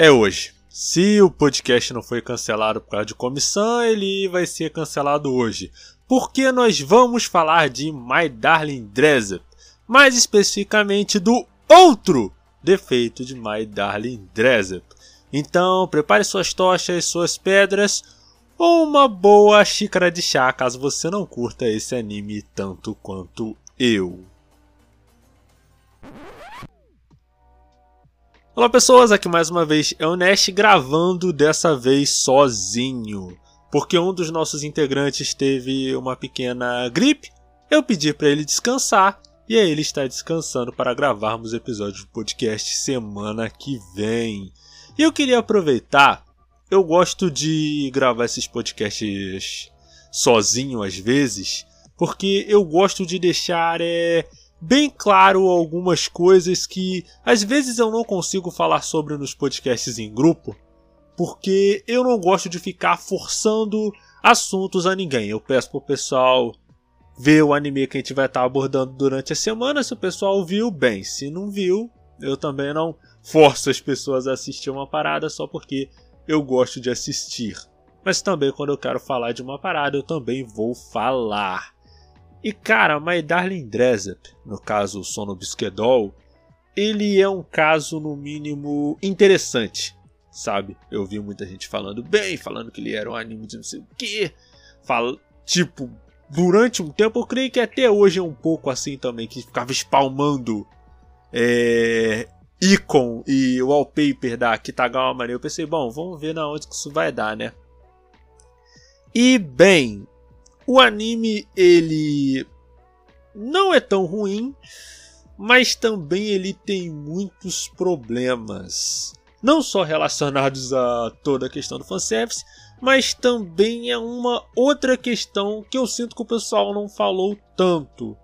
é hoje. Se o podcast não foi cancelado por causa de comissão, ele vai ser cancelado hoje. Porque nós vamos falar de My Darling Dresser, mais especificamente do outro defeito de My Darling Dresser. Então, prepare suas tochas, suas pedras ou uma boa xícara de chá, caso você não curta esse anime tanto quanto eu. Olá pessoas, aqui mais uma vez é o Nest gravando dessa vez sozinho, porque um dos nossos integrantes teve uma pequena gripe. Eu pedi para ele descansar e aí ele está descansando para gravarmos episódios do podcast semana que vem. E eu queria aproveitar, eu gosto de gravar esses podcasts sozinho às vezes, porque eu gosto de deixar é, bem claro algumas coisas que às vezes eu não consigo falar sobre nos podcasts em grupo, porque eu não gosto de ficar forçando assuntos a ninguém. Eu peço pro pessoal ver o anime que a gente vai estar abordando durante a semana. Se o pessoal viu, bem. Se não viu, eu também não forço as pessoas a assistir uma parada só porque eu gosto de assistir. Mas também quando eu quero falar de uma parada, eu também vou falar. E cara, My Darling Dresser, no caso Sono Bisquedol, ele é um caso no mínimo interessante, sabe? Eu vi muita gente falando bem, falando que ele era um anime de não sei o que. Tipo, durante um tempo, eu creio que até hoje é um pouco assim também, que ficava espalmando é, icon e wallpaper da Kitagawa Mania. Eu pensei, bom, vamos ver na onde que isso vai dar, né? E bem, o anime ele não é tão ruim, mas também ele tem muitos problemas. Não só relacionados a toda a questão do fanservice, mas também é uma outra questão que eu sinto que o pessoal não falou tanto.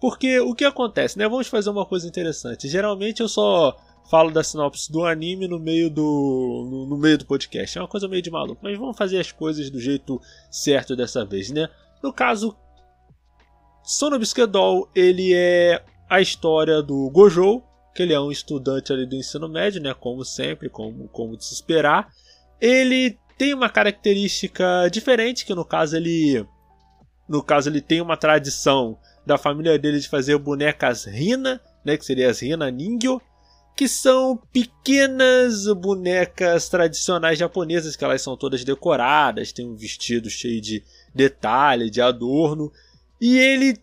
Porque o que acontece, né? Vamos fazer uma coisa interessante. Geralmente eu só falo da sinopse do anime no meio do no, no, meio do podcast. É uma coisa meio de maluco, mas vamos fazer as coisas do jeito certo dessa vez, né? No caso, Sono Bisquedol, ele é a história do Gojo, que ele é um estudante ali do ensino médio, né, como sempre, como, como de se esperar. Ele tem uma característica diferente, que no caso ele no caso ele tem uma tradição da família dele de fazer bonecas Rina, né, que seria as Rina Ningyo, que são pequenas bonecas tradicionais japonesas, que elas são todas decoradas, tem um vestido cheio de detalhe, de adorno. E ele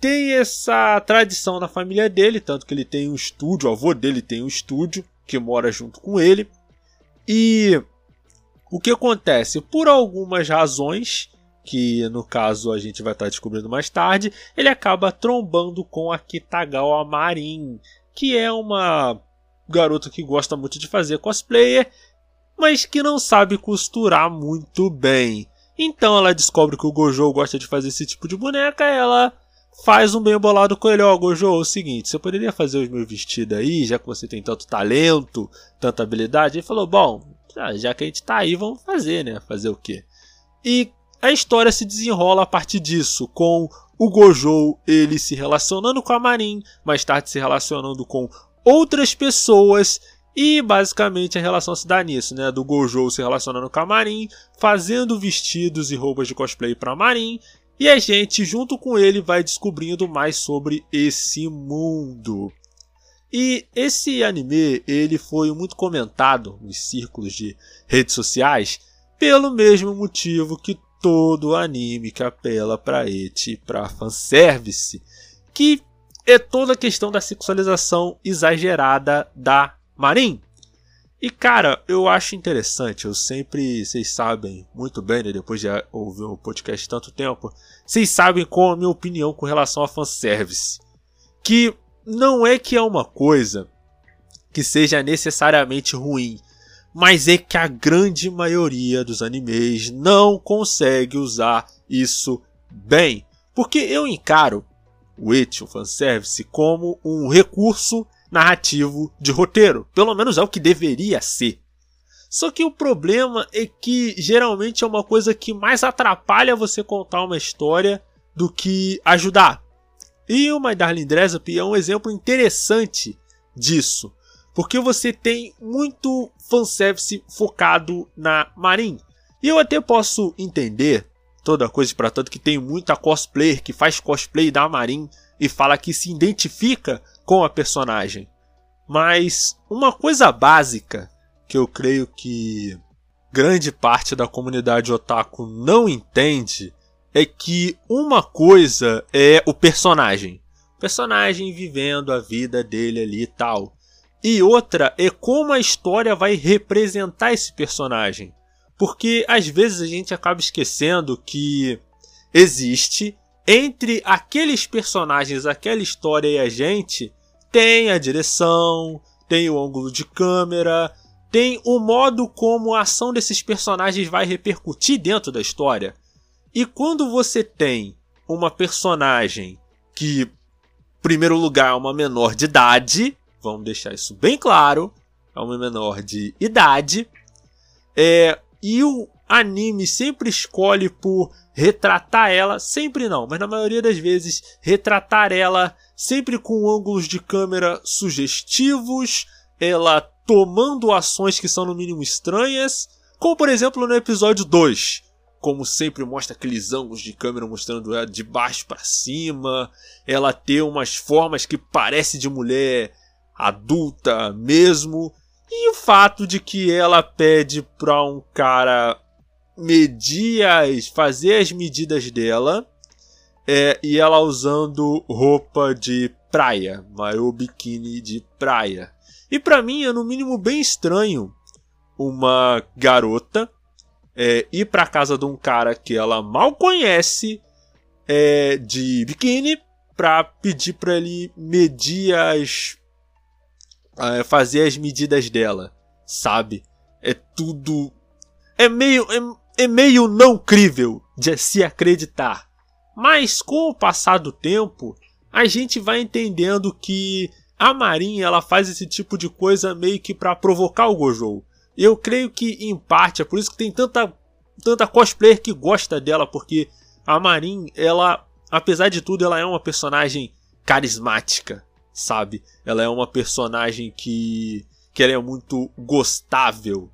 tem essa tradição na família dele, tanto que ele tem um estúdio, o avô dele tem um estúdio que mora junto com ele. E o que acontece? Por algumas razões, que no caso a gente vai estar descobrindo mais tarde, ele acaba trombando com a Kitagawa Marin, que é uma garota que gosta muito de fazer cosplayer, mas que não sabe costurar muito bem. Então ela descobre que o Gojo gosta de fazer esse tipo de boneca, ela faz um bem bolado com ele, ó, oh, Gojo, é o seguinte, você poderia fazer os meus vestidos aí, já que você tem tanto talento, tanta habilidade? Ele falou, bom, já que a gente tá aí, vamos fazer, né? Fazer o quê? E a história se desenrola a partir disso, com o Gojo ele se relacionando com a Marin, mais tarde se relacionando com outras pessoas e basicamente a relação se dá nisso, né? Do Gojo se relacionando com a Marin, fazendo vestidos e roupas de cosplay para Marin, e a gente junto com ele vai descobrindo mais sobre esse mundo. E esse anime, ele foi muito comentado nos círculos de redes sociais pelo mesmo motivo que todo anime que apela para eti, para fanservice, que é toda a questão da sexualização exagerada da Marim. E cara, eu acho interessante, eu sempre, vocês sabem muito bem, né, depois de ouvir o podcast tanto tempo, vocês sabem qual é a minha opinião com relação a fanservice. Que não é que é uma coisa que seja necessariamente ruim, mas é que a grande maioria dos animes não consegue usar isso bem. Porque eu encaro o et, o fanservice, como um recurso narrativo de roteiro. Pelo menos é o que deveria ser. Só que o problema é que geralmente é uma coisa que mais atrapalha você contar uma história do que ajudar. E o My Darling Dressop é um exemplo interessante disso. Porque você tem muito fanservice focado na Marin. E eu até posso entender toda coisa para tanto que tem muita cosplayer que faz cosplay da Marin e fala que se identifica com a personagem. Mas uma coisa básica que eu creio que grande parte da comunidade otaku não entende é que uma coisa é o personagem. O personagem vivendo a vida dele ali e tal. E outra é como a história vai representar esse personagem. Porque às vezes a gente acaba esquecendo que existe entre aqueles personagens, aquela história e a gente, tem a direção, tem o ângulo de câmera, tem o modo como a ação desses personagens vai repercutir dentro da história. E quando você tem uma personagem que, em primeiro lugar, é uma menor de idade, vamos deixar isso bem claro, é uma menor de idade, é, e o anime sempre escolhe por retratar ela, sempre não, mas na maioria das vezes, retratar ela sempre com ângulos de câmera sugestivos, ela tomando ações que são no mínimo estranhas, como por exemplo no episódio 2, como sempre mostra aqueles ângulos de câmera mostrando ela de baixo para cima, ela ter umas formas que parece de mulher adulta mesmo, e o fato de que ela pede para um cara medir as, fazer as medidas dela, é, e ela usando roupa de praia, maior biquíni de praia. E para mim é no mínimo bem estranho uma garota é, ir para casa de um cara que ela mal conhece é, de biquíni para pedir para ele medir as é, fazer as medidas dela, sabe? É tudo é meio é, é meio não crível de se acreditar. Mas com o passar do tempo, a gente vai entendendo que a Marinha ela faz esse tipo de coisa meio que para provocar o Gojo. Eu creio que em parte é por isso que tem tanta tanta cosplayer que gosta dela, porque a Marin, ela, apesar de tudo, ela é uma personagem carismática, sabe? Ela é uma personagem que que ela é muito gostável.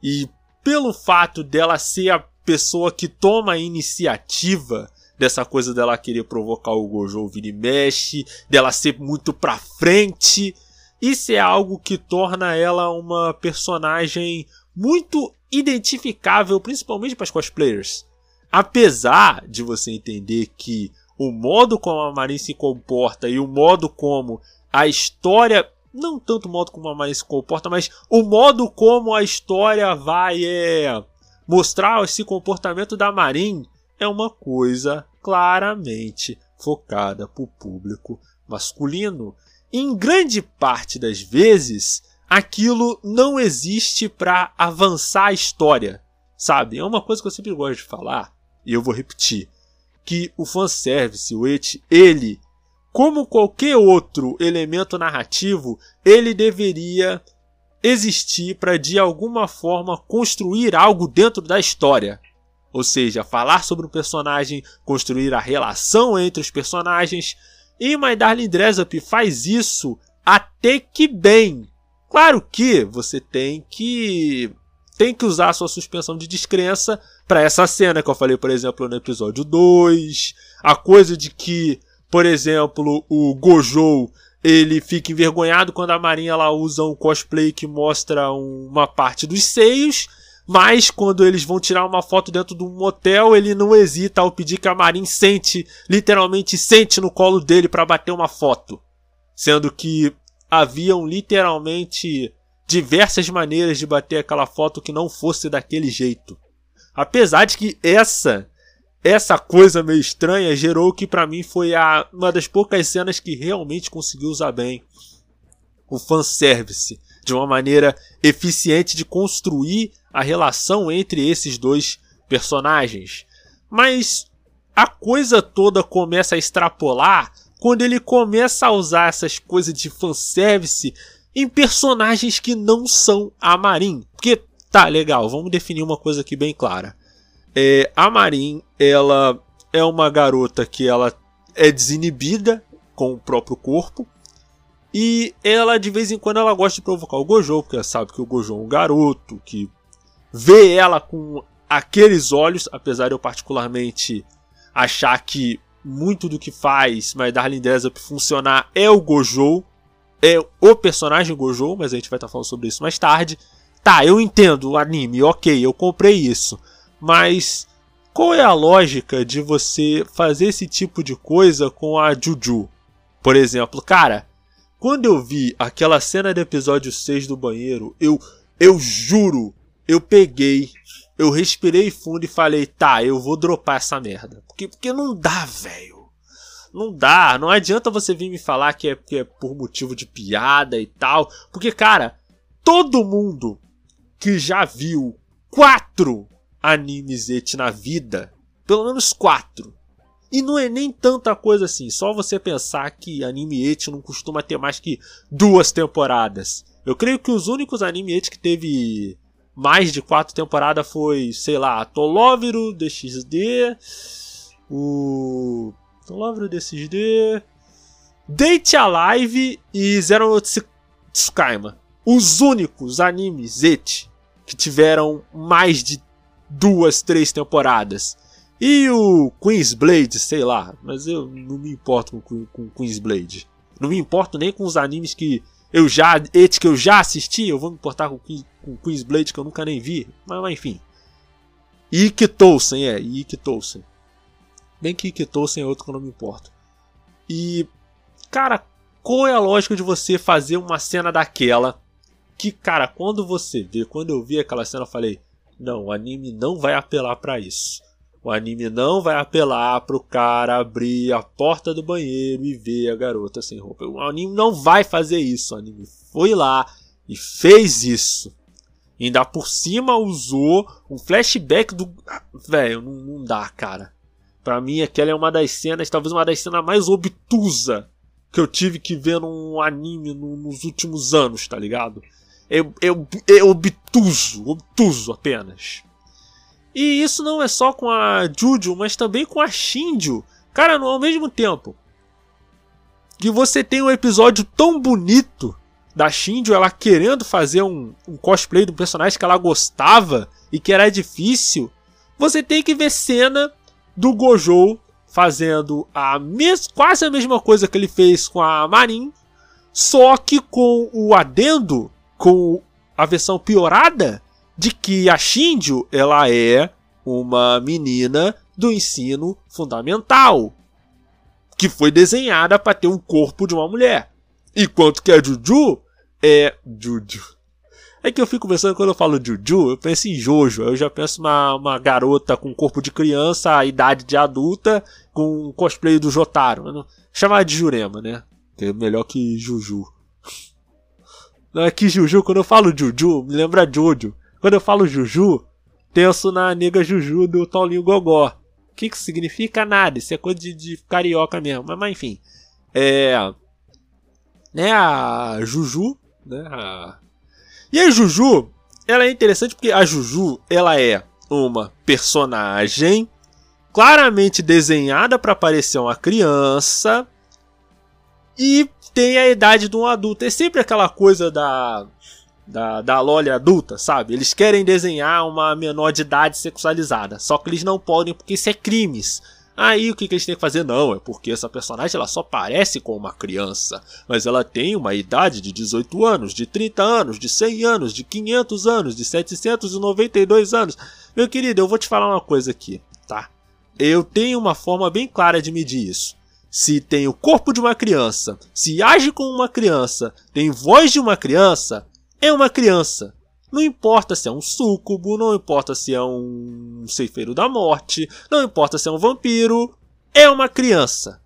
E pelo fato dela ser a pessoa que toma a iniciativa dessa coisa dela querer provocar o Gojo vir e mexe, dela ser muito pra frente. Isso é algo que torna ela uma personagem muito identificável, principalmente para os cosplayers. Apesar de você entender que o modo como a Marin se comporta e o modo como a história, não tanto o modo como a Marin se comporta, mas o modo como a história vai é, mostrar esse comportamento da Marin é uma coisa claramente focada para o público masculino. Em grande parte das vezes, aquilo não existe para avançar a história, sabe? É uma coisa que eu sempre gosto de falar, e eu vou repetir, que o fanservice, o et, ele, como qualquer outro elemento narrativo, ele deveria existir para de alguma forma construir algo dentro da história. Ou seja, falar sobre o personagem, construir a relação entre os personagens. E My Darling Dress Up faz isso até que bem. Claro que você tem que tem que usar a sua suspensão de descrença para essa cena que eu falei, por exemplo, no episódio 2, a coisa de que, por exemplo, o Gojo ele fica envergonhado quando a Marinha ela usa um cosplay que mostra uma parte dos seios mas quando eles vão tirar uma foto dentro de um motel, ele não hesita ao pedir que a Marin sente, literalmente sente no colo dele para bater uma foto. Sendo que haviam literalmente diversas maneiras de bater aquela foto que não fosse daquele jeito. Apesar de que essa essa coisa meio estranha gerou que para mim foi a, uma das poucas cenas que realmente conseguiu usar bem o fanservice de uma maneira eficiente de construir a relação entre esses dois personagens. Mas a coisa toda começa a extrapolar quando ele começa a usar essas coisas de fanservice em personagens que não são a Marin. Porque, tá, legal, vamos definir uma coisa aqui bem clara. É, a Marin, ela é uma garota que ela é desinibida com o próprio corpo. E ela, de vez em quando, ela gosta de provocar o Gojo, porque ela sabe que o Gojo é um garoto, que vê ela com aqueles olhos, apesar de eu particularmente achar que muito do que faz My Darling Desert funcionar é o Gojo, é o personagem Gojo, mas a gente vai estar falando sobre isso mais tarde. Tá, eu entendo o anime, ok, eu comprei isso, mas qual é a lógica de você fazer esse tipo de coisa com a Juju? Por exemplo, cara, quando eu vi aquela cena do episódio 6 do banheiro, eu eu juro, eu peguei, eu respirei fundo e falei, tá, eu vou dropar essa merda. Porque, porque não dá, velho. Não dá, não adianta você vir me falar que é, que é por motivo de piada e tal. Porque, cara, todo mundo que já viu quatro animes et na vida, pelo menos quatro, e não é nem tanta coisa assim, só você pensar que anime et não costuma ter mais que duas temporadas. Eu creio que os únicos anime et que teve mais de quatro temporadas foi, sei lá, Toloviro DXD, o Toloviro DXD, Date Alive e Zero Tsukaima. Os únicos animes et que tiveram mais de duas, três temporadas. E o Queen's Blade, sei lá, mas eu não me importo com, com Queen's Blade. Não me importo nem com os animes que eu já, et que eu já assisti, eu vou me importar com, com Queen's Blade que eu nunca nem vi. Mas, mas enfim. Ike Tolsen, é, Ike Tolsen. Bem que Tolsen é outro que eu não me importo. E, cara, qual é a lógica de você fazer uma cena daquela? Que, cara, quando você vê, quando eu vi aquela cena, eu falei: não, o anime não vai apelar para isso. O anime não vai apelar pro cara abrir a porta do banheiro e ver a garota sem roupa. O anime não vai fazer isso. O anime foi lá e fez isso. E ainda por cima usou um flashback do. Velho, não, não dá, cara. Pra mim, aquela é uma das cenas, talvez uma das cenas mais obtusa que eu tive que ver num anime no, nos últimos anos, tá ligado? É, é, é obtuso, obtuso apenas. E isso não é só com a Juju, mas também com a Shinju. Cara, ao mesmo tempo que você tem um episódio tão bonito da Shinju, ela querendo fazer um, um cosplay do personagem que ela gostava e que era difícil, você tem que ver cena do Gojo fazendo a mes quase a mesma coisa que ele fez com a Marin, só que com o adendo, com a versão piorada, de que a Shinju ela é uma menina do ensino fundamental que foi desenhada para ter um corpo de uma mulher. Enquanto que a Juju é Juju. É que eu fico pensando quando eu falo Juju, eu penso em Jojo. Eu já penso uma, uma garota com corpo de criança, a idade de adulta, com um cosplay do Jotaro. Chamar de Jurema, né? Que é melhor que Juju. Não é que Juju, quando eu falo Juju, me lembra Jojo. Quando eu falo Juju, penso na nega Juju do Tolinho Gogó. O que, que significa nada? Isso é coisa de, de carioca mesmo. Mas, mas, enfim. É. Né, a Juju. Né, a... E a Juju, ela é interessante porque a Juju, ela é uma personagem claramente desenhada para parecer uma criança e tem a idade de um adulto. É sempre aquela coisa da da, da Loli adulta, sabe? Eles querem desenhar uma menor de idade sexualizada, só que eles não podem porque isso é crimes. Aí o que, que eles têm que fazer? Não, é porque essa personagem ela só parece com uma criança, mas ela tem uma idade de 18 anos, de 30 anos, de 100 anos, de 500 anos, de 792 anos. Meu querido, eu vou te falar uma coisa aqui, tá? Eu tenho uma forma bem clara de medir isso. Se tem o corpo de uma criança, se age como uma criança, tem voz de uma criança, é uma criança. Não importa se é um súcubo, não importa se é um ceifeiro da morte, não importa se é um vampiro, é uma criança.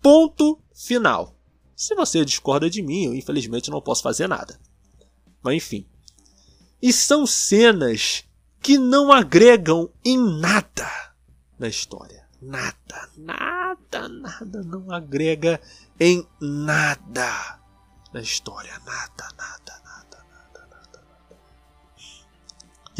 Ponto final. Se você discorda de mim, eu infelizmente não posso fazer nada. Mas enfim. E são cenas que não agregam em nada na história. Nada, nada, nada não agrega em nada na história. Nada, nada,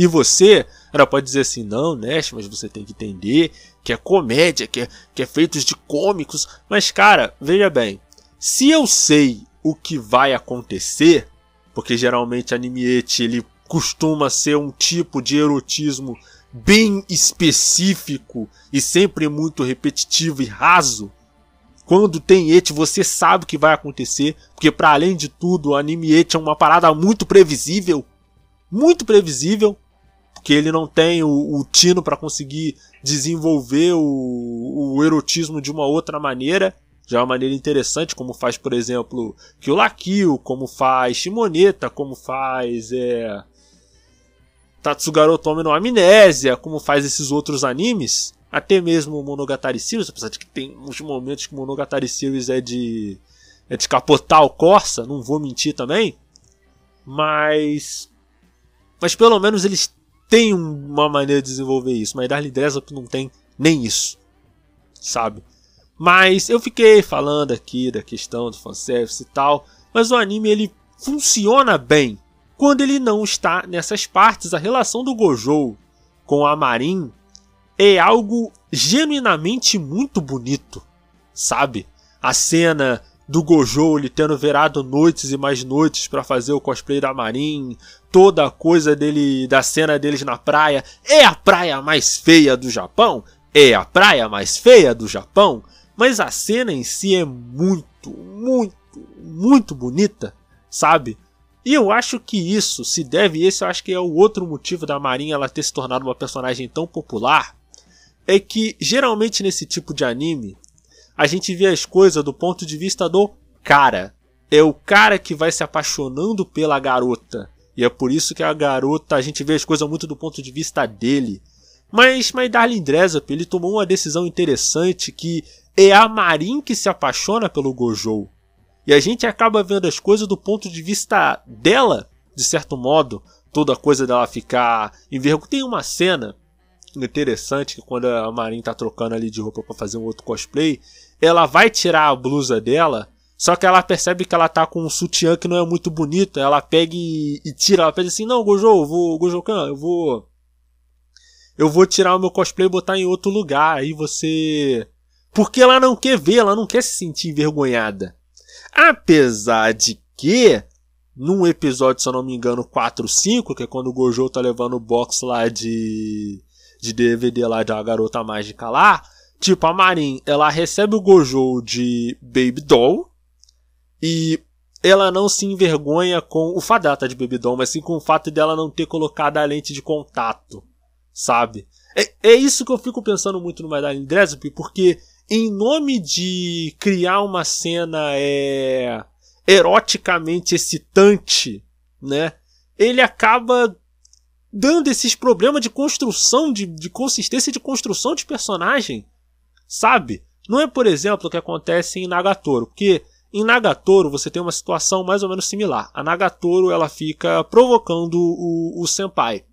E você, ela pode dizer assim, não, Nest, mas você tem que entender que é comédia, que é, que é feito de cômicos. Mas, cara, veja bem, se eu sei o que vai acontecer, porque geralmente anime-ete ele costuma ser um tipo de erotismo bem específico e sempre muito repetitivo e raso. Quando tem ete, você sabe o que vai acontecer, porque para além de tudo, o anime ete é uma parada muito previsível, muito previsível, porque ele não tem o, o tino para conseguir desenvolver o, o, erotismo de uma outra maneira, já é uma maneira interessante, como faz, por exemplo, Kill la Kill, como faz Shimoneta, como faz é, Tatsugaro Tome no Amnésia, como faz esses outros animes até mesmo Monogatari Series, apesar de que tem uns momentos que Monogatari Series é de é de capotar o Corsa, não vou mentir também, mas mas pelo menos eles têm uma maneira de desenvolver isso, mas Darling Dressrosa não tem nem isso, sabe? Mas eu fiquei falando aqui da questão do fanservice e tal, mas o anime ele funciona bem quando ele não está nessas partes. A relação do Gojo com a Marin é algo genuinamente muito bonito, sabe? A cena do Gojo ele tendo virado noites e mais noites para fazer o cosplay da Marin, toda a coisa dele, da cena deles na praia, é a praia mais feia do Japão, é a praia mais feia do Japão, mas a cena em si é muito, muito, muito bonita, sabe? E eu acho que isso se deve, esse eu acho que é o outro motivo da Marin ela ter se tornado uma personagem tão popular, é que geralmente nesse tipo de anime a gente vê as coisas do ponto de vista do cara. É o cara que vai se apaixonando pela garota. E é por isso que a garota, a gente vê as coisas muito do ponto de vista dele. Mas, mas Darling Dresop, ele tomou uma decisão interessante que é a Marin que se apaixona pelo Gojo. E a gente acaba vendo as coisas do ponto de vista dela, de certo modo. Toda coisa dela ficar envergonhada. Tem uma cena interessante que quando a Marin tá trocando ali de roupa para fazer um outro cosplay, ela vai tirar a blusa dela, só que ela percebe que ela tá com um sutiã que não é muito bonito, ela pega e, e tira, ela pede assim, não, Gojo, eu vou, Gojo-kan, eu vou eu vou tirar o meu cosplay e botar em outro lugar, aí você porque ela não quer ver, ela não quer se sentir envergonhada. Apesar de que num episódio, se eu não me engano, 4 5, que é quando o Gojo tá levando o box lá de de DVD lá de uma garota mágica lá. Tipo, a Marin, ela recebe o Gojo de Baby Doll e ela não se envergonha com o tá de Baby Doll, mas sim com o fato dela não ter colocado a lente de contato, sabe? É, é isso que eu fico pensando muito no Madeline Dresp, porque em nome de criar uma cena é, eroticamente excitante, né? Ele acaba dando esses problemas de construção, de, de consistência de construção de personagem, sabe? Não é, por exemplo, o que acontece em Nagatoro, porque em Nagatoro você tem uma situação mais ou menos similar. A Nagatoro ela fica provocando o, o senpai.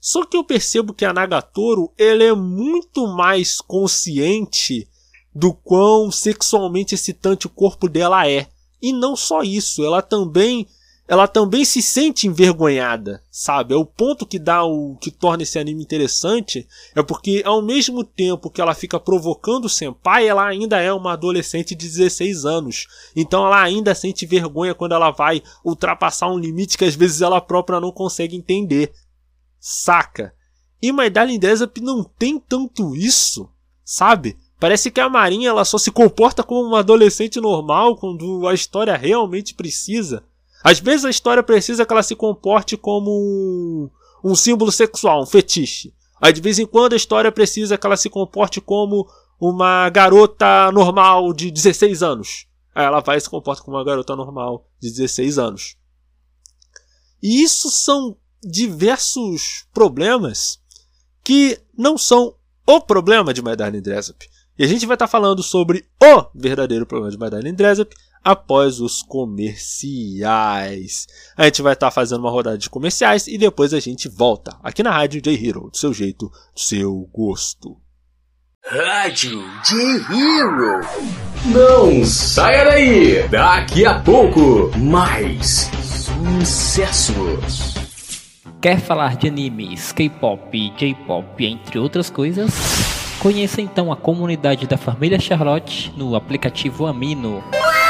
Só que eu percebo que a Nagatoro ele é muito mais consciente do quão sexualmente excitante o corpo dela é. E não só isso, ela também ela também se sente envergonhada, sabe? É o ponto que dá o que torna esse anime interessante, é porque ao mesmo tempo que ela fica provocando o senpai, ela ainda é uma adolescente de 16 anos. Então ela ainda sente vergonha quando ela vai ultrapassar um limite que às vezes ela própria não consegue entender. Saca? E My Darling Desert não tem tanto isso, sabe? Parece que a Marinha ela só se comporta como uma adolescente normal quando a história realmente precisa. Às vezes a história precisa que ela se comporte como um, um símbolo sexual, um fetiche. Aí de vez em quando a história precisa que ela se comporte como uma garota normal de 16 anos. Aí ela vai e se comporta como uma garota normal de 16 anos. E isso são diversos problemas que não são o problema de My Darling Dressup. E a gente vai estar falando sobre o verdadeiro problema de My Darling Dressup após os comerciais. A gente vai estar tá fazendo uma rodada de comerciais e depois a gente volta aqui na Rádio J Hero, do seu jeito, do seu gosto. Rádio J Hero. Não saia daí. Daqui a pouco mais sucessos. Quer falar de animes, K-pop, J-pop, entre outras coisas? Conheça então a comunidade da família Charlotte no aplicativo Amino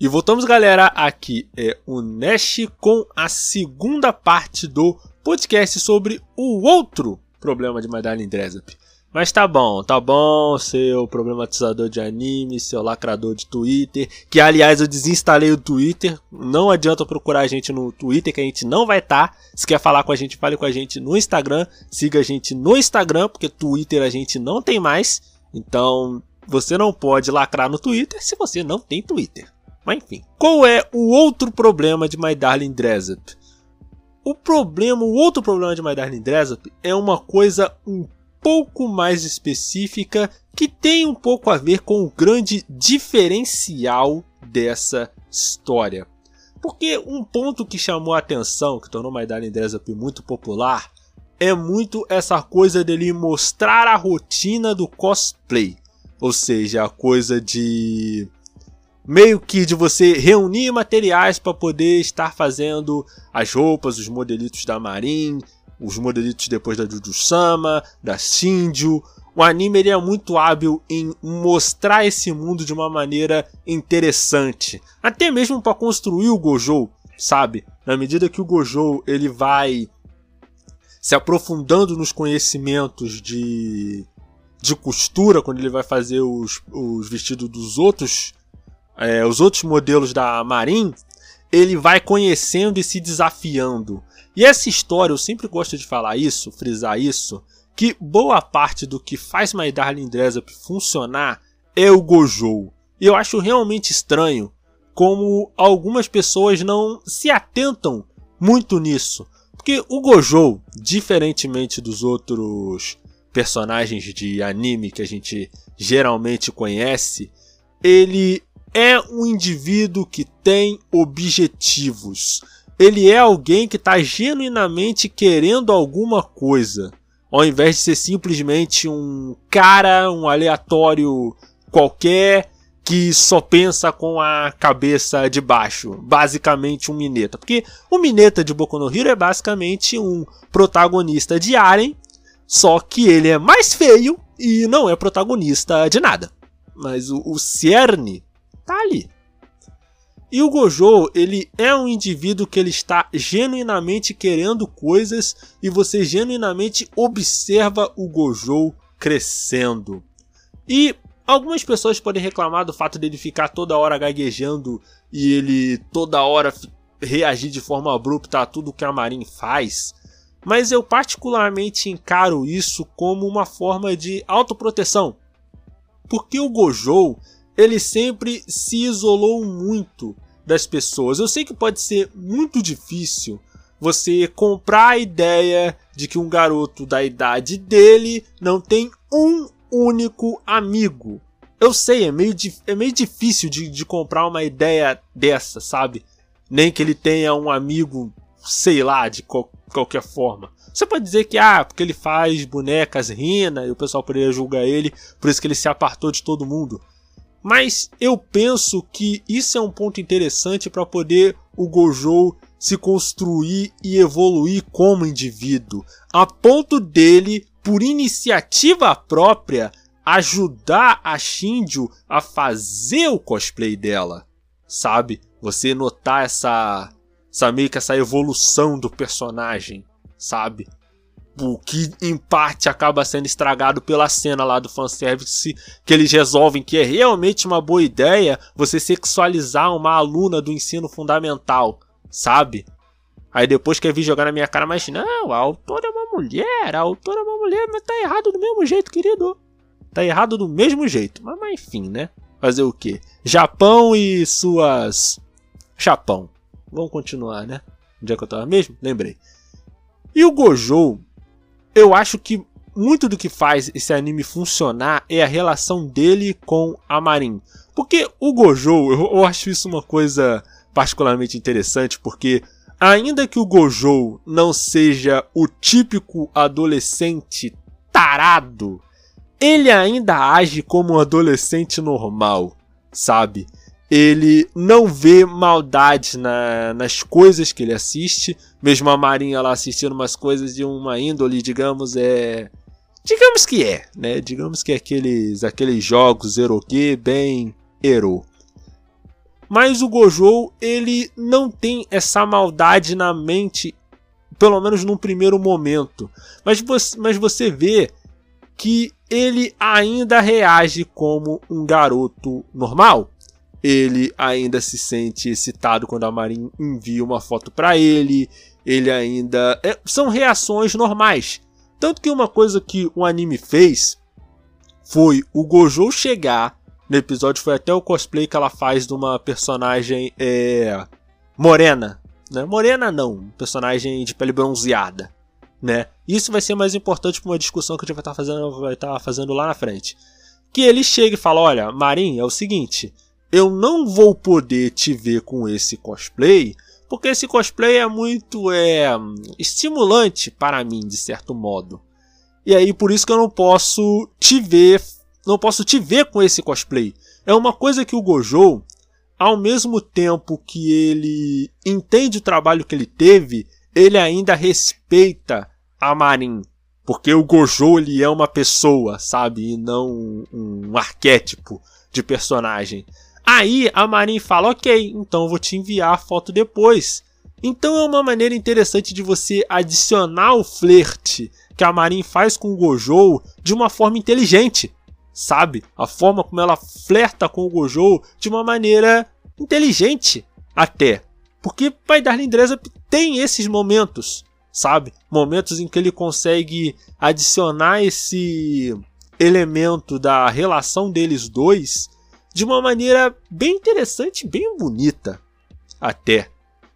E voltamos, galera. Aqui é o Nash com a segunda parte do podcast sobre o outro problema de Madalyn Dresap. Mas tá bom, tá bom, seu problematizador de anime, seu lacrador de Twitter, que aliás eu desinstalei o Twitter, não adianta procurar a gente no Twitter que a gente não vai estar. Tá. Se quer falar com a gente, fale com a gente no Instagram, siga a gente no Instagram, porque Twitter a gente não tem mais. Então, você não pode lacrar no Twitter se você não tem Twitter. Mas enfim. Qual é o outro problema de My Darling Dressup? O problema, o outro problema de My Darling Dressup é uma coisa um pouco mais específica que tem um pouco a ver com o grande diferencial dessa história. Porque um ponto que chamou a atenção, que tornou My Darling Dressup muito popular, é muito essa coisa dele mostrar a rotina do cosplay. Ou seja, a coisa de meio que de você reunir materiais para poder estar fazendo as roupas, os modelitos da Marin, os modelitos depois da Juju-sama, da Shinju. O anime ele é muito hábil em mostrar esse mundo de uma maneira interessante, até mesmo para construir o Gojo, sabe? Na medida que o Gojo ele vai se aprofundando nos conhecimentos de de costura quando ele vai fazer os, os vestidos dos outros é, os outros modelos da Marin, ele vai conhecendo e se desafiando. E essa história, eu sempre gosto de falar isso, frisar isso, que boa parte do que faz My Darling Dressup funcionar é o Gojo. E eu acho realmente estranho como algumas pessoas não se atentam muito nisso. Porque o Gojo, diferentemente dos outros personagens de anime que a gente geralmente conhece, ele é um indivíduo que tem objetivos. Ele é alguém que está genuinamente querendo alguma coisa, ao invés de ser simplesmente um cara, um aleatório qualquer que só pensa com a cabeça de baixo, basicamente um Mineta. Porque o Mineta de Boku no Hero é basicamente um protagonista de Aren, só que ele é mais feio e não é protagonista de nada. Mas o, o Cierne tá ali. E o Gojo, ele é um indivíduo que ele está genuinamente querendo coisas e você genuinamente observa o Gojo crescendo. E algumas pessoas podem reclamar do fato dele ficar toda hora gaguejando e ele toda hora reagir de forma abrupta a tudo que a Marin faz. Mas eu particularmente encaro isso como uma forma de autoproteção. Porque o Gojo, ele sempre se isolou muito das pessoas. Eu sei que pode ser muito difícil você comprar a ideia de que um garoto da idade dele não tem um único amigo. Eu sei, é meio, é meio difícil de, de comprar uma ideia dessa, sabe? Nem que ele tenha um amigo, sei lá, de qual, qualquer forma. Você pode dizer que, ah, porque ele faz bonecas rina e o pessoal poderia julgar ele, por isso que ele se apartou de todo mundo. Mas eu penso que isso é um ponto interessante para poder o Gojo se construir e evoluir como indivíduo, a ponto dele, por iniciativa própria, ajudar a Shinjo a fazer o cosplay dela, sabe? Você notar essa, essa meio que essa evolução do personagem, sabe? O que em parte acaba sendo estragado pela cena lá do fanservice, que eles resolvem que é realmente uma boa ideia você sexualizar uma aluna do ensino fundamental, sabe? Aí depois quer vir jogar na minha cara, mas não, a autora é uma mulher, a autora é uma mulher, mas tá errado do mesmo jeito, querido. Tá errado do mesmo jeito. Mas, mas enfim, né? Fazer o quê? Japão e suas. Japão. Vamos continuar, né? Onde é que eu tava mesmo? Lembrei. E o Gojo, eu acho que muito do que faz esse anime funcionar é a relação dele com a Marin. Porque o Gojo, eu, eu acho isso uma coisa particularmente interessante, porque ainda que o Gojo não seja o típico adolescente tarado, ele ainda age como um adolescente normal, sabe? Ele não vê maldade na, nas coisas que ele assiste, mesmo a Marinha lá assistindo umas coisas de uma índole, digamos, é. Digamos que é, né? Digamos que é aqueles, aqueles jogos eroque bem ero. Mas o Gojo, ele não tem essa maldade na mente, pelo menos num primeiro momento. Mas você, mas você vê que ele ainda reage como um garoto normal. Ele ainda se sente excitado quando a Marin envia uma foto para ele. Ele ainda. É, são reações normais. Tanto que uma coisa que o anime fez foi o Gojo chegar no episódio foi até o cosplay que ela faz de uma personagem é, morena. Né? Morena não, personagem de pele bronzeada. Né? Isso vai ser mais importante para uma discussão que a gente vai estar tá fazendo, tá fazendo lá na frente. Que ele chega e fala: Olha, Marin, é o seguinte, eu não vou poder te ver com esse cosplay, porque esse cosplay é muito é, estimulante para mim, de certo modo. E aí por isso que eu não posso te ver não posso te ver com esse cosplay. É uma coisa que o Gojo, ao mesmo tempo que ele entende o trabalho que ele teve, ele ainda respeita a Marin. Porque o Gojo ele é uma pessoa, sabe? E não um, um arquétipo de personagem. Aí a Marin fala: Ok, então eu vou te enviar a foto depois. Então é uma maneira interessante de você adicionar o flerte que a Marin faz com o Gojo de uma forma inteligente sabe? A forma como ela flerta com o Gojo de uma maneira inteligente até. Porque Pai Darling Dressop tem esses momentos, sabe? Momentos em que ele consegue adicionar esse elemento da relação deles dois de uma maneira bem interessante, bem bonita até,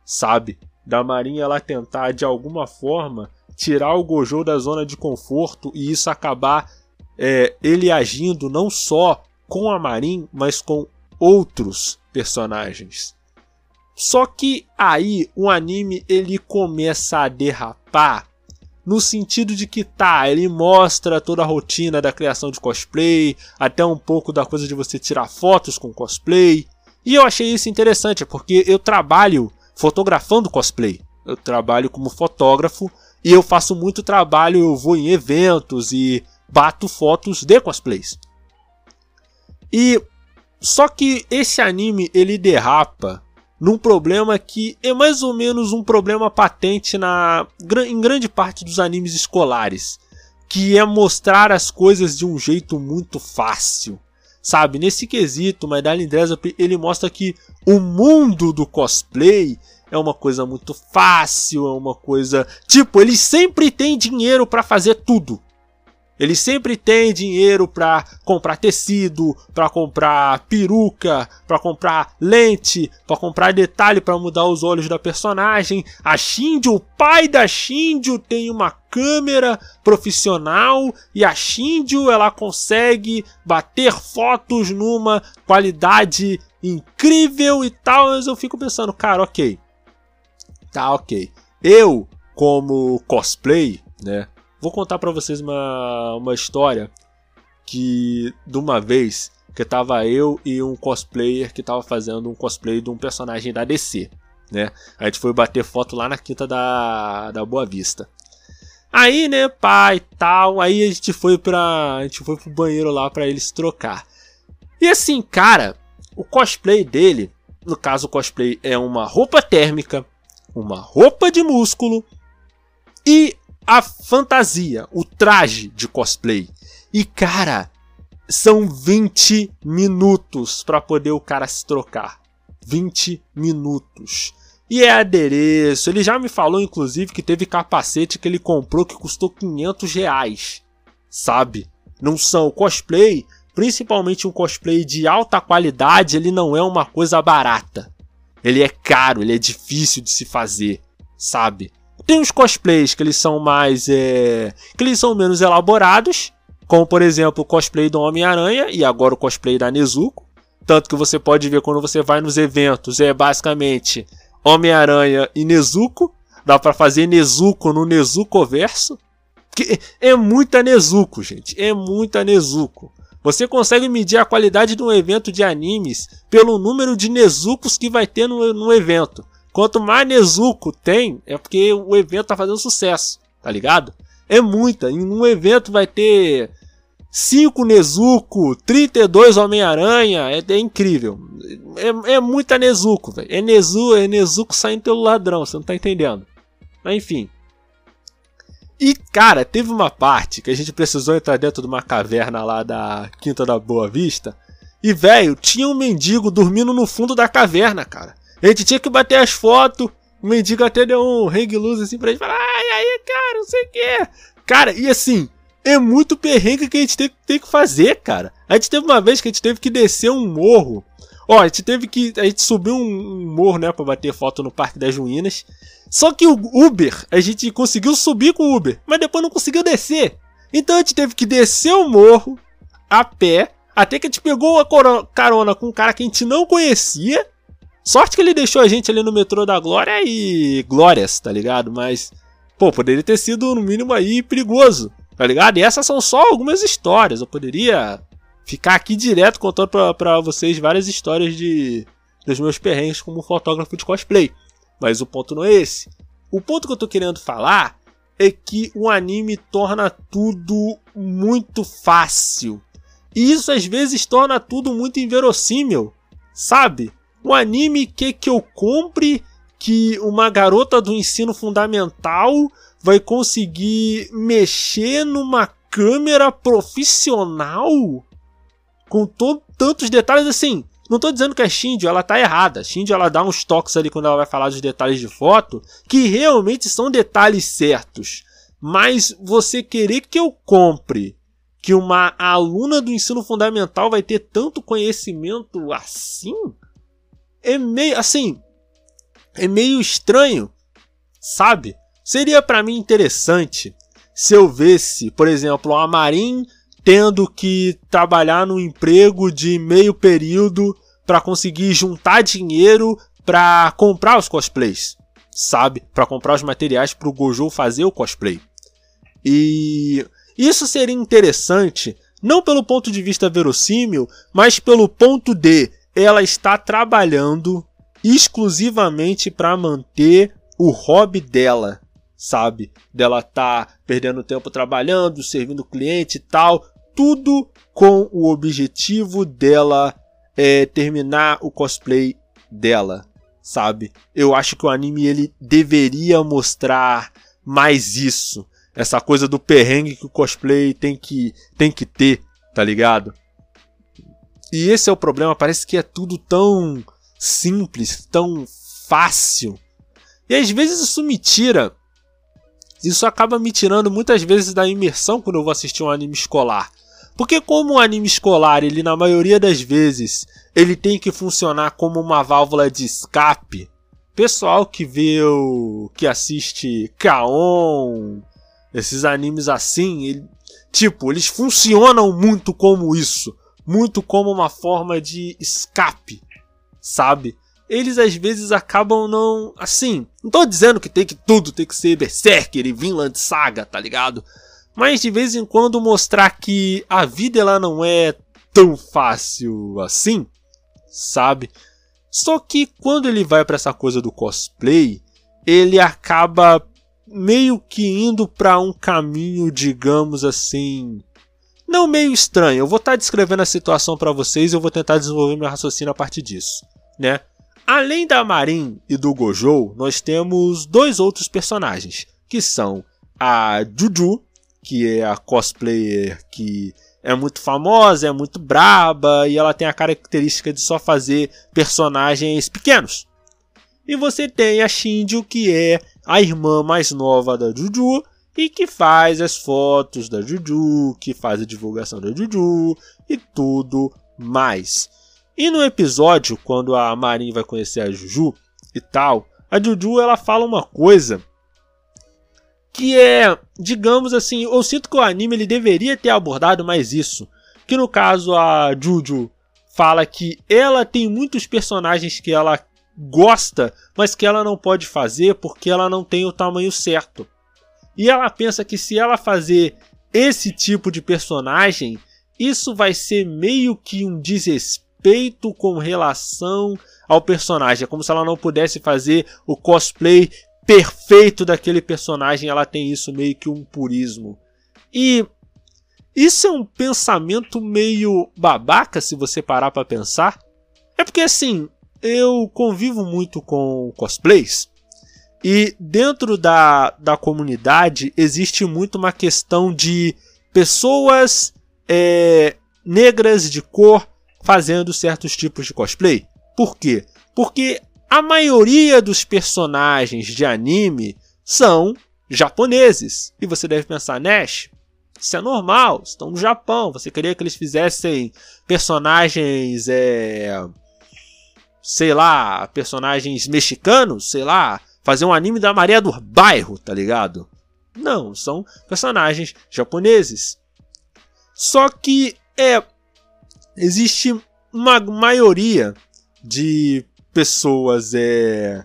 sabe? Da Marinha lá tentar de alguma forma tirar o Gojo da zona de conforto e isso acabar é, ele agindo não só com a Marin, mas com outros personagens. Só que aí o anime ele começa a derrapar no sentido de que tá, ele mostra toda a rotina da criação de cosplay, até um pouco da coisa de você tirar fotos com cosplay. E eu achei isso interessante porque eu trabalho fotografando cosplay. Eu trabalho como fotógrafo e eu faço muito trabalho, eu vou em eventos e bato fotos de cosplays. E só que esse anime ele derrapa num problema que é mais ou menos um problema patente na em grande parte dos animes escolares, que é mostrar as coisas de um jeito muito fácil. Sabe, nesse quesito, Maidalin Dressop ele mostra que o mundo do cosplay é uma coisa muito fácil, é uma coisa, tipo, ele sempre tem dinheiro para fazer tudo. Ele sempre tem dinheiro para comprar tecido, para comprar peruca, para comprar lente, para comprar detalhe para mudar os olhos da personagem. A Shinjo, o pai da Shinjo, tem uma câmera profissional e a Shinjo ela consegue bater fotos numa qualidade incrível e tal. Mas eu fico pensando, cara, ok, tá ok. Eu como cosplay, né? Vou contar para vocês uma, uma história que de uma vez que tava eu e um cosplayer que tava fazendo um cosplay de um personagem da DC, né? A gente foi bater foto lá na quinta da, da Boa Vista. Aí, né, pai, tal, aí a gente foi pra. A gente foi pro banheiro lá para eles trocar. E assim, cara, o cosplay dele, no caso o cosplay é uma roupa térmica, uma roupa de músculo e a fantasia, o traje de cosplay. E cara, são 20 minutos para poder o cara se trocar. 20 minutos. E é adereço. Ele já me falou, inclusive, que teve capacete que ele comprou que custou 500 reais. Sabe? Não são cosplay, principalmente um cosplay de alta qualidade, ele não é uma coisa barata. Ele é caro, ele é difícil de se fazer, sabe? Tem os cosplays que eles são mais. É, que eles são menos elaborados. Como por exemplo o cosplay do Homem-Aranha e agora o cosplay da Nezuko. Tanto que você pode ver quando você vai nos eventos, é basicamente Homem-Aranha e Nezuko. Dá para fazer Nezuko no Nezuko verso. Que é muita Nezuko, gente. É muita Nezuko. Você consegue medir a qualidade de um evento de animes pelo número de Nezukos que vai ter no, no evento. Quanto mais Nezuko tem, é porque o evento tá fazendo sucesso, tá ligado? É muita. Em um evento vai ter 5 Nezuko, 32 Homem-Aranha. É, é, incrível. É, é muita Nezuko, velho. É Nezuko, é Nezuko saindo pelo ladrão, você não tá entendendo. Mas enfim. E, cara, teve uma parte que a gente precisou entrar dentro de uma caverna lá da Quinta da Boa Vista. E, velho, tinha um mendigo dormindo no fundo da caverna, cara. A gente tinha que bater as fotos. O mendigo até deu um hang luz assim pra gente falar, ai, aí, cara, não sei o que. Cara, e assim, é muito perrengue que a gente tem, tem que fazer, cara. A gente teve uma vez que a gente teve que descer um morro. Ó, a gente teve que. A gente subiu um, morro, né, pra bater foto no Parque das Ruínas. Só que o Uber, a gente conseguiu subir com o Uber, mas depois não conseguiu descer. Então a gente teve que descer o morro a pé, até que a gente pegou uma carona com um cara que a gente não conhecia. Sorte que ele deixou a gente ali no metrô da Glória e glórias, tá ligado? Mas, pô, poderia ter sido no mínimo aí perigoso, tá ligado? E essas são só algumas histórias. Eu poderia ficar aqui direto contando pra, pra vocês várias histórias de dos meus perrengues como fotógrafo de cosplay. Mas o ponto não é esse. O ponto que eu tô querendo falar é que o anime torna tudo muito fácil. E isso às vezes torna tudo muito inverossímil, sabe? Um anime quer que eu compre que uma garota do ensino fundamental vai conseguir mexer numa câmera profissional com tantos detalhes assim. Não tô dizendo que a Shinji ela tá errada. A Shinji ela dá uns toques ali quando ela vai falar dos detalhes de foto que realmente são detalhes certos. Mas você querer que eu compre que uma aluna do ensino fundamental vai ter tanto conhecimento assim? É meio assim, é meio estranho, sabe? Seria para mim interessante se eu visse, por exemplo, a Marin tendo que trabalhar num emprego de meio período para conseguir juntar dinheiro para comprar os cosplays, sabe? Para comprar os materiais para o Gojo fazer o cosplay. E isso seria interessante, não pelo ponto de vista verossímil, mas pelo ponto de ela está trabalhando exclusivamente para manter o hobby dela, sabe? Dela tá perdendo tempo trabalhando, servindo cliente e tal, tudo com o objetivo dela é, terminar o cosplay dela, sabe? Eu acho que o anime ele deveria mostrar mais isso, essa coisa do perrengue que o cosplay tem que tem que ter, tá ligado? E esse é o problema, parece que é tudo tão simples, tão fácil. E às vezes isso me tira. Isso acaba me tirando muitas vezes da imersão quando eu vou assistir um anime escolar. Porque como o anime escolar, ele na maioria das vezes, ele tem que funcionar como uma válvula de escape. Pessoal que vê o que assiste Kaon, esses animes assim, ele, tipo, eles funcionam muito como isso muito como uma forma de escape, sabe? Eles às vezes acabam não. Assim, não tô dizendo que tem que tudo tem que ser Berserker e Vinland Saga, tá ligado? Mas de vez em quando mostrar que a vida ela não é tão fácil assim, sabe? Só que quando ele vai para essa coisa do cosplay, ele acaba meio que indo para um caminho, digamos assim, não meio estranho. Eu vou estar tá descrevendo a situação para vocês e eu vou tentar desenvolver meu raciocínio a partir disso, né? Além da Marin e do Gojo, nós temos dois outros personagens, que são a Juju, que é a cosplayer que é muito famosa, é muito braba e ela tem a característica de só fazer personagens pequenos. E você tem a Shinju, que é a irmã mais nova da Juju e que faz as fotos da Juju, que faz a divulgação da Juju e tudo mais. E no episódio, quando a Marin vai conhecer a Juju e tal, a Juju ela fala uma coisa que é, digamos assim, eu sinto que o anime ele deveria ter abordado mais isso. Que no caso a Juju fala que ela tem muitos personagens que ela gosta, mas que ela não pode fazer porque ela não tem o tamanho certo. E ela pensa que se ela fazer esse tipo de personagem, isso vai ser meio que um desrespeito com relação ao personagem. É como se ela não pudesse fazer o cosplay perfeito daquele personagem. Ela tem isso meio que um purismo. E isso é um pensamento meio babaca se você parar para pensar. É porque assim, eu convivo muito com cosplays e dentro da, da comunidade existe muito uma questão de pessoas é, negras de cor fazendo certos tipos de cosplay. Por quê? Porque a maioria dos personagens de anime são japoneses. E você deve pensar, Nash, isso é normal, estão no Japão. Você queria que eles fizessem personagens, é, sei lá, personagens mexicanos, sei lá, fazer um anime da Maria do Bairro, tá ligado? Não, são personagens japoneses. Só que é existe uma maioria de pessoas é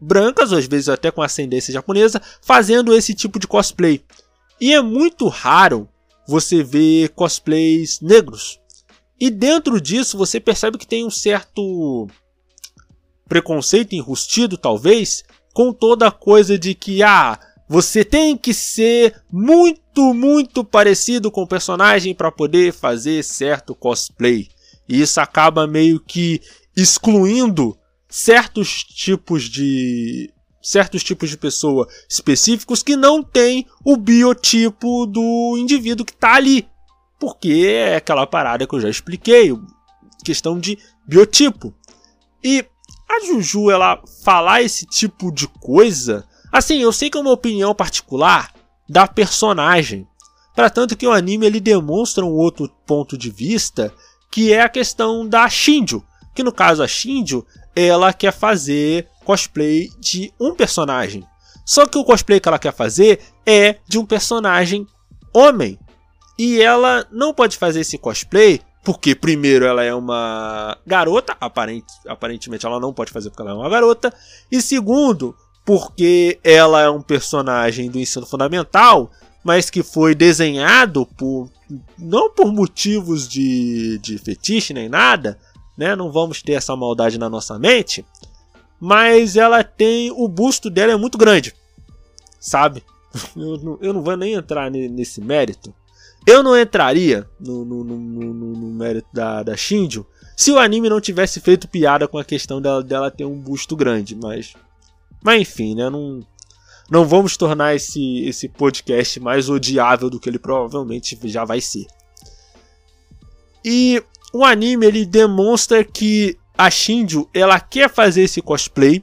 brancas, ou às vezes até com ascendência japonesa, fazendo esse tipo de cosplay. E é muito raro você ver cosplays negros. E dentro disso você percebe que tem um certo preconceito enrustido, talvez, com toda a coisa de que, ah, você tem que ser muito, muito parecido com o personagem para poder fazer certo cosplay. E isso acaba meio que excluindo certos tipos de certos tipos de pessoa específicos que não tem o biotipo do indivíduo que está ali. Porque é aquela parada que eu já expliquei, questão de biotipo. E a Juju ela falar esse tipo de coisa, assim, eu sei que é uma opinião particular da personagem. Para tanto que o anime ele demonstra um outro ponto de vista, que é a questão da Shinju, que no caso a Shinju, ela quer fazer cosplay de um personagem. Só que o cosplay que ela quer fazer é de um personagem homem. E ela não pode fazer esse cosplay porque, primeiro, ela é uma garota, aparent, aparentemente ela não pode fazer porque ela é uma garota. E segundo, porque ela é um personagem do ensino fundamental, mas que foi desenhado por. não por motivos de, de fetiche nem nada, né? Não vamos ter essa maldade na nossa mente. Mas ela tem. O busto dela é muito grande, sabe? Eu não, eu não vou nem entrar nesse mérito. Eu não entraria no, no, no, no mérito da, da Shinjo se o anime não tivesse feito piada com a questão dela, dela ter um busto grande, mas. Mas enfim, né? Não, não vamos tornar esse, esse podcast mais odiável do que ele provavelmente já vai ser. E o anime ele demonstra que a Shinjo ela quer fazer esse cosplay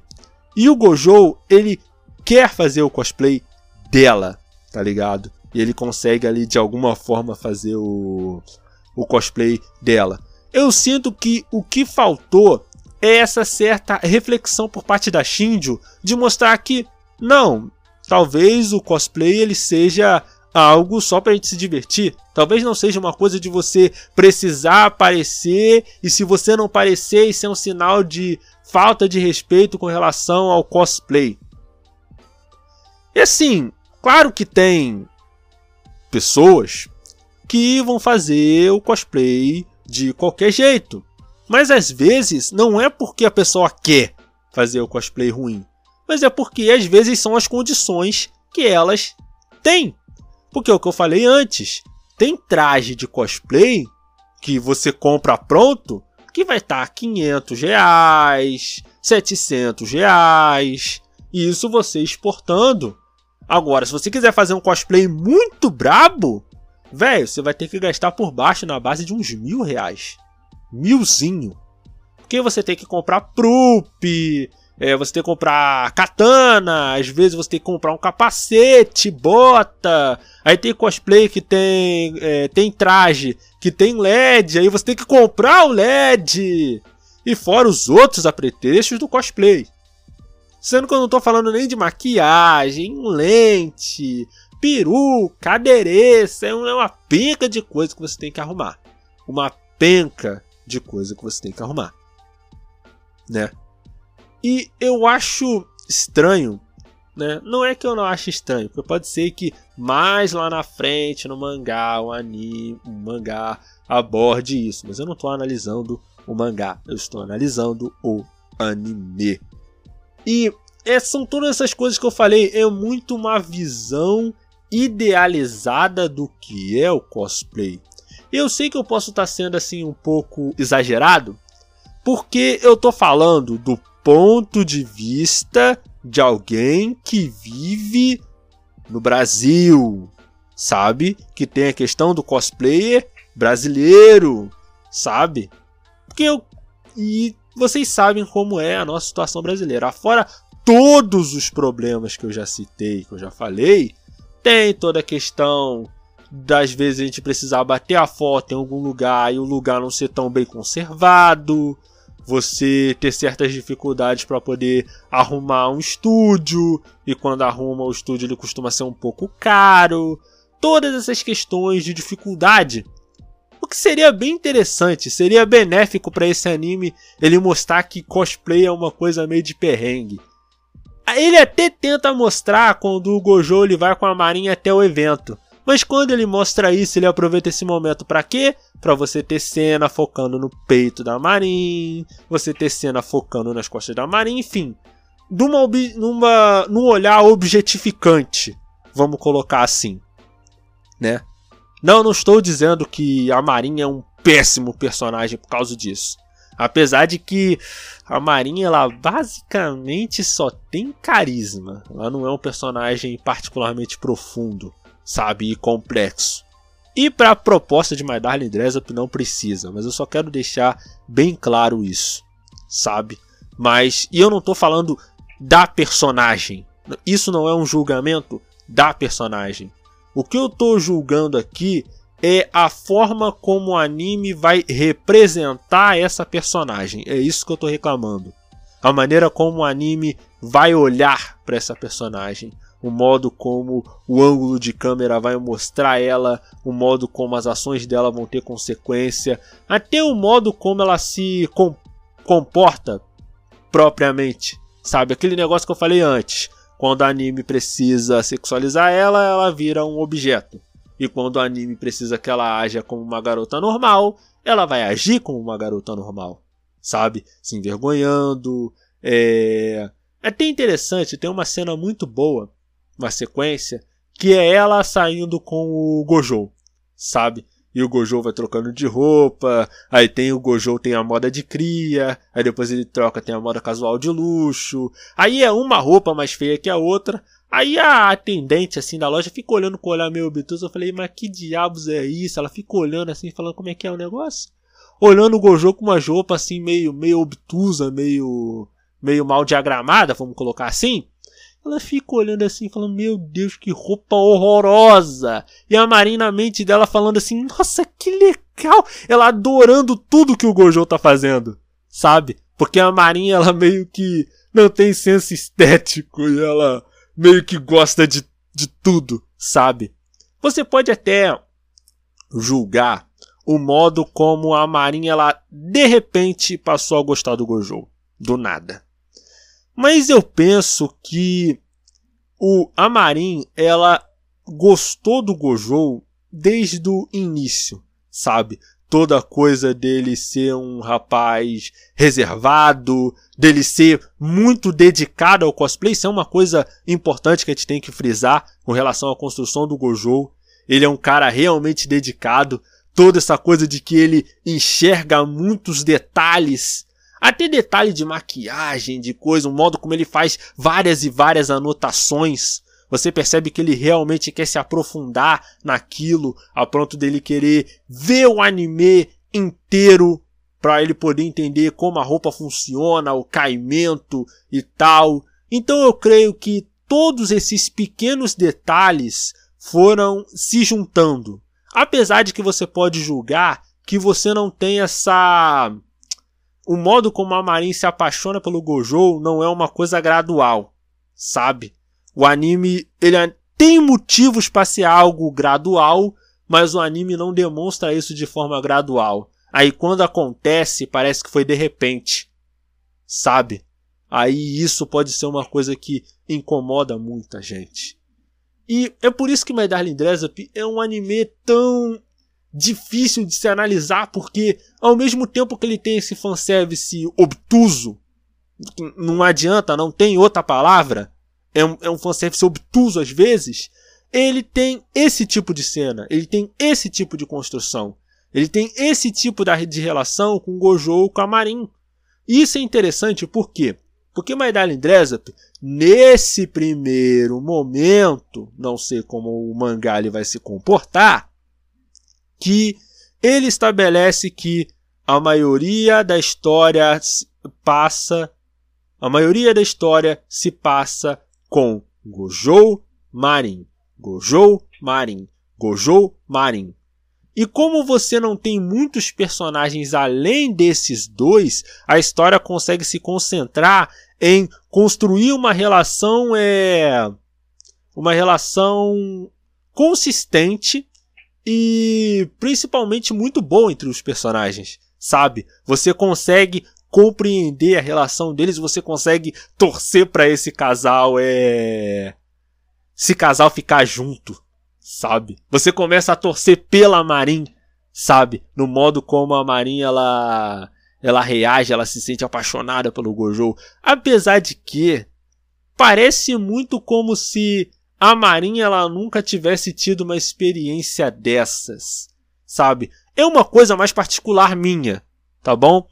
e o Gojo ele quer fazer o cosplay dela, tá ligado? E ele consegue ali de alguma forma fazer o, o cosplay dela. Eu sinto que o que faltou é essa certa reflexão por parte da Shinjo de mostrar que não, talvez o cosplay ele seja algo só pra gente se divertir. Talvez não seja uma coisa de você precisar aparecer e se você não aparecer isso é um sinal de falta de respeito com relação ao cosplay. E assim, claro que tem pessoas que vão fazer o cosplay de qualquer jeito. Mas às vezes não é porque a pessoa quer fazer o cosplay ruim, mas é porque às vezes são as condições que elas têm. Porque é o que eu falei antes, tem traje de cosplay que você compra pronto que vai estar tá 500 reais, 700 reais, e isso você exportando. Agora, se você quiser fazer um cosplay muito brabo, velho, você vai ter que gastar por baixo na base de uns mil reais. Milzinho. Porque você tem que comprar prup, é, você tem que comprar katana, às vezes você tem que comprar um capacete, bota. Aí tem cosplay que tem, é, tem traje que tem LED, aí você tem que comprar o LED. E fora os outros apetrechos do cosplay. Sendo que eu não tô falando nem de maquiagem, lente, peruca, adereço. É uma penca de coisa que você tem que arrumar. Uma penca de coisa que você tem que arrumar. Né? E eu acho estranho, né? Não é que eu não acho estranho, porque pode ser que mais lá na frente no mangá, o anime, o mangá aborde isso, mas eu não estou analisando o mangá, eu estou analisando o anime. E é, são todas essas coisas que eu falei, é muito uma visão idealizada do que é o cosplay. Eu sei que eu posso estar sendo assim um pouco exagerado, porque eu tô falando do ponto de vista de alguém que vive no Brasil, sabe? Que tem a questão do cosplayer brasileiro, sabe? Porque eu e vocês sabem como é a nossa situação brasileira. Fora todos os problemas que eu já citei, que eu já falei, tem toda a questão das vezes a gente precisar bater a foto em algum lugar e o lugar não ser tão bem conservado, você ter certas dificuldades para poder arrumar um estúdio, e quando arruma o estúdio ele costuma ser um pouco caro. Todas essas questões de dificuldade. O que seria bem interessante, seria benéfico para esse anime ele mostrar que cosplay é uma coisa meio de perrengue. Ele até tenta mostrar quando o Gojo ele vai com a marinha até o evento. Mas quando ele mostra isso, ele aproveita esse momento para quê? Para você ter cena focando no peito da Marin, você ter cena focando nas costas da Marin, enfim, numa, numa num olhar objetificante, vamos colocar assim, né? Não, não estou dizendo que a Marin é um péssimo personagem por causa disso. Apesar de que a Marinha ela basicamente só tem carisma. Ela não é um personagem particularmente profundo sabe, e complexo. E para a proposta de My Darling Dressup não precisa, mas eu só quero deixar bem claro isso, sabe? Mas e eu não estou falando da personagem. Isso não é um julgamento da personagem. O que eu estou julgando aqui é a forma como o anime vai representar essa personagem. É isso que eu estou reclamando. A maneira como o anime vai olhar para essa personagem o modo como o ângulo de câmera vai mostrar ela, o modo como as ações dela vão ter consequência, até o modo como ela se com comporta propriamente. Sabe, aquele negócio que eu falei antes. Quando o anime precisa sexualizar ela, ela vira um objeto. E quando o anime precisa que ela haja como uma garota normal, ela vai agir como uma garota normal. Sabe? Se envergonhando. É, é até interessante, tem uma cena muito boa uma sequência, que é ela saindo com o Gojo, sabe? E o Gojo vai trocando de roupa, aí tem o Gojo tem a moda de cria, aí depois ele troca, tem a moda casual de luxo. Aí é uma roupa mais feia que a outra. Aí a atendente assim da loja fica olhando com o olhar meio obtuso. Eu falei, mas que diabos é isso? Ela fica olhando assim, falando como é que é o negócio. Olhando o Gojo com uma roupa assim meio meio obtusa, meio meio mal diagramada, vamos colocar assim. Ela fica olhando assim, falando: Meu Deus, que roupa horrorosa! E a Marina, na mente dela, falando assim: Nossa, que legal! Ela adorando tudo que o Gojo tá fazendo, sabe? Porque a Marinha, ela meio que não tem senso estético e ela meio que gosta de, de tudo, sabe? Você pode até julgar o modo como a Marinha, ela de repente passou a gostar do Gojo. Do nada. Mas eu penso que o Amarin, ela gostou do Gojo desde o início, sabe? toda coisa dele ser um rapaz reservado, dele ser muito dedicado ao cosplay, isso é uma coisa importante que a gente tem que frisar com relação à construção do Gojo. Ele é um cara realmente dedicado, toda essa coisa de que ele enxerga muitos detalhes, até detalhe de maquiagem, de coisa, o modo como ele faz várias e várias anotações você percebe que ele realmente quer se aprofundar naquilo, a ponto dele querer ver o anime inteiro para ele poder entender como a roupa funciona, o caimento e tal. Então eu creio que todos esses pequenos detalhes foram se juntando. Apesar de que você pode julgar que você não tem essa o modo como a Marin se apaixona pelo Gojo não é uma coisa gradual, sabe? O anime, ele é, tem motivos para ser algo gradual, mas o anime não demonstra isso de forma gradual. Aí quando acontece, parece que foi de repente. Sabe? Aí isso pode ser uma coisa que incomoda muita gente. E é por isso que My Darling Dress Up é um anime tão difícil de se analisar, porque ao mesmo tempo que ele tem esse fanservice obtuso, não adianta, não tem outra palavra, é um, é um fanservice obtuso às vezes, ele tem esse tipo de cena, ele tem esse tipo de construção, ele tem esse tipo de relação com Gojo com a Marin. Isso é interessante por quê? Porque Dress Up, nesse primeiro momento, não sei como o mangá vai se comportar, que ele estabelece que a maioria da história passa, a maioria da história se passa com Gojo Marin, Gojo Marin, Gojo Marin. E como você não tem muitos personagens além desses dois, a história consegue se concentrar em construir uma relação é uma relação consistente e principalmente muito boa entre os personagens, sabe? Você consegue compreender a relação deles, você consegue torcer para esse casal é esse casal ficar junto, sabe? Você começa a torcer pela Marin, sabe? No modo como a Marin ela ela reage, ela se sente apaixonada pelo Gojo, apesar de que parece muito como se a Marin ela nunca tivesse tido uma experiência dessas, sabe? É uma coisa mais particular minha, tá bom?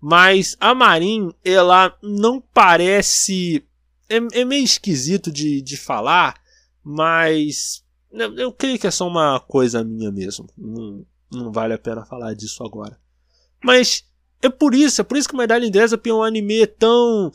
Mas a Marin, ela não parece. É, é meio esquisito de, de falar, mas. Eu, creio que é só uma coisa minha mesmo. Não, não vale a pena falar disso agora. Mas é por isso, é por isso que Medalha Indesa é um anime tão.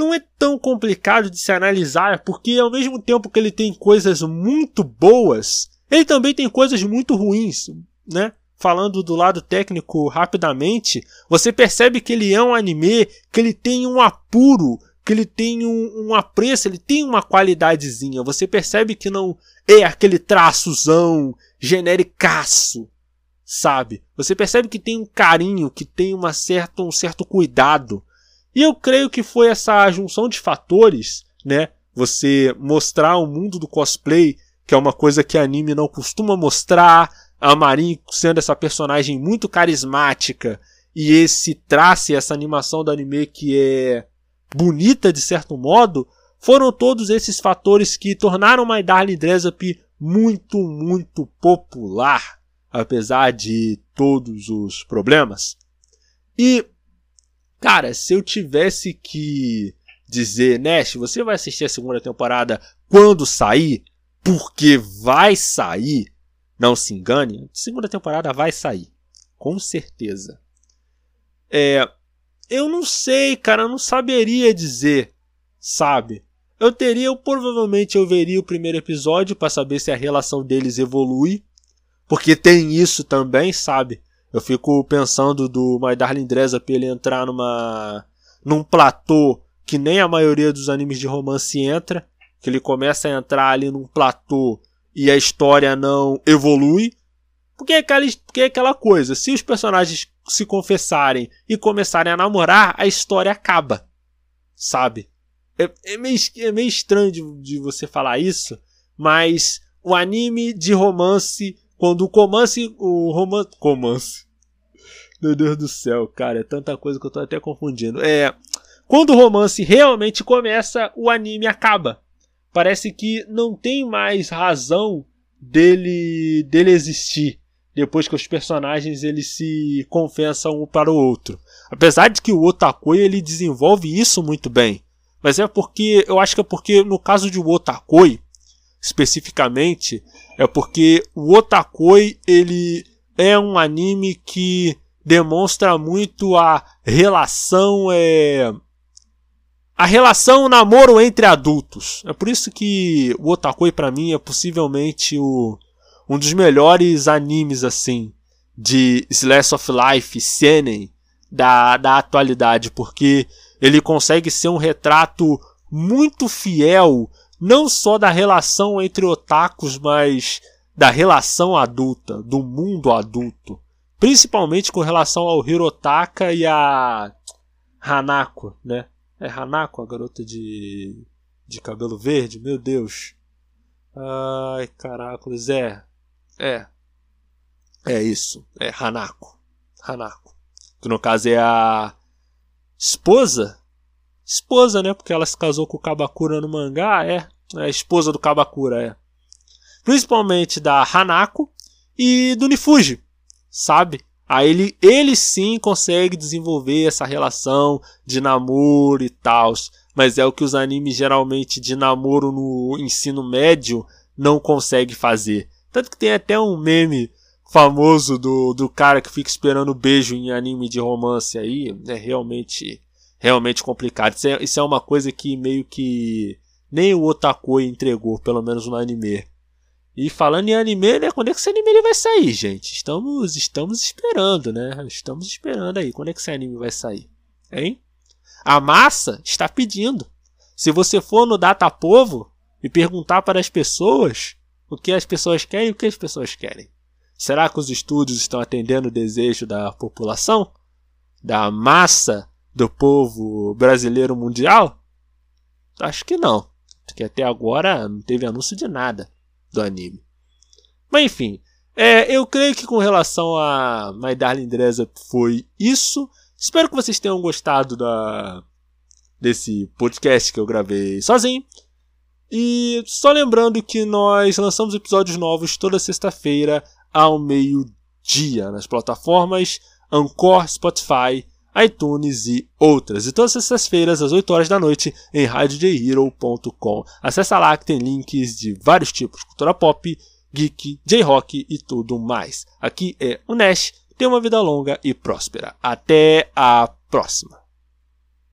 Não é tão complicado de se analisar, porque ao mesmo tempo que ele tem coisas muito boas, ele também tem coisas muito ruins, né? falando do lado técnico rapidamente, você percebe que ele é um anime, que ele tem um apuro, que ele tem um, um apreço, ele tem uma qualidadezinha. Você percebe que não é aquele traçozão genericaço, sabe? Você percebe que tem um carinho, que tem uma certa, um certo cuidado. E eu creio que foi essa junção de fatores, né? Você mostrar o mundo do cosplay, que é uma coisa que anime não costuma mostrar, a Marin sendo essa personagem muito carismática e esse traço essa animação do anime que é bonita de certo modo, foram todos esses fatores que tornaram My Darling Dress Up muito, muito popular, apesar de todos os problemas. E, cara, se eu tivesse que dizer, Nash, você vai assistir a segunda temporada quando sair? Porque vai sair. Não se engane, segunda temporada vai sair. Com certeza. É, eu não sei, cara, eu não saberia dizer, sabe? Eu teria, eu, provavelmente eu veria o primeiro episódio para saber se a relação deles evolui, porque tem isso também, sabe? Eu fico pensando do My Darling Dress ele entrar numa num platô que nem a maioria dos animes de romance entra, que ele começa a entrar ali num platô e a história não evolui. Porque é, aquela, porque é aquela coisa, se os personagens se confessarem e começarem a namorar, a história acaba. Sabe? É, é, meio, é meio estranho de, de você falar isso, mas o anime de romance quando o romance. O romance. Romance. Meu Deus do céu, cara, é tanta coisa que eu tô até confundindo. É. Quando o romance realmente começa, o anime acaba. Parece que não tem mais razão dele dele existir depois que os personagens eles se confessam um para o outro. Apesar de que o Otakoi ele desenvolve isso muito bem, mas é porque eu acho que é porque no caso de Otakoi especificamente é porque o Otakoi ele é um anime que demonstra muito a relação é a relação namoro entre adultos. É por isso que o Otakoi para mim é possivelmente o um dos melhores animes assim de Slice of Life, seinen da, da atualidade, porque ele consegue ser um retrato muito fiel não só da relação entre otakus, mas da relação adulta, do mundo adulto, principalmente com relação ao Hirotaka e a Hanako, né? É Hanako, a garota de de cabelo verde, meu Deus. Ai, caracoles, é. É. É isso. É Hanako. Hanako. Que no caso é a esposa. Esposa, né? Porque ela se casou com o Kabakura no mangá. É. É a esposa do Kabakura, é. Principalmente da Hanako e do Nifuji. Sabe? Aí ele, ele sim consegue desenvolver essa relação de namoro e tal. Mas é o que os animes geralmente de namoro no ensino médio não conseguem fazer. Tanto que tem até um meme famoso do, do cara que fica esperando beijo em anime de romance aí. É realmente, realmente complicado. Isso é, isso é uma coisa que meio que nem o Otakoi entregou, pelo menos no anime. E falando em anime, né? Quando é que esse anime ele vai sair, gente? Estamos, estamos esperando, né? Estamos esperando aí. Quando é que esse anime vai sair? Hein? A massa está pedindo. Se você for no Data Povo e perguntar para as pessoas, o que as pessoas querem o que as pessoas querem. Será que os estúdios estão atendendo o desejo da população? Da massa do povo brasileiro mundial? Acho que não. Porque até agora não teve anúncio de nada do anime. Mas enfim, é, eu creio que com relação a My Darling Dresa foi isso. Espero que vocês tenham gostado da, desse podcast que eu gravei sozinho. E só lembrando que nós lançamos episódios novos toda sexta-feira ao meio-dia nas plataformas Anchor, Spotify, iTunes e outras. E todas sextas-feiras às 8 horas da noite em radiojhero.com. Acesse lá que tem links de vários tipos, cultura pop, geek, J-rock e tudo mais. Aqui é o Nash. Tenha uma vida longa e próspera. Até a próxima.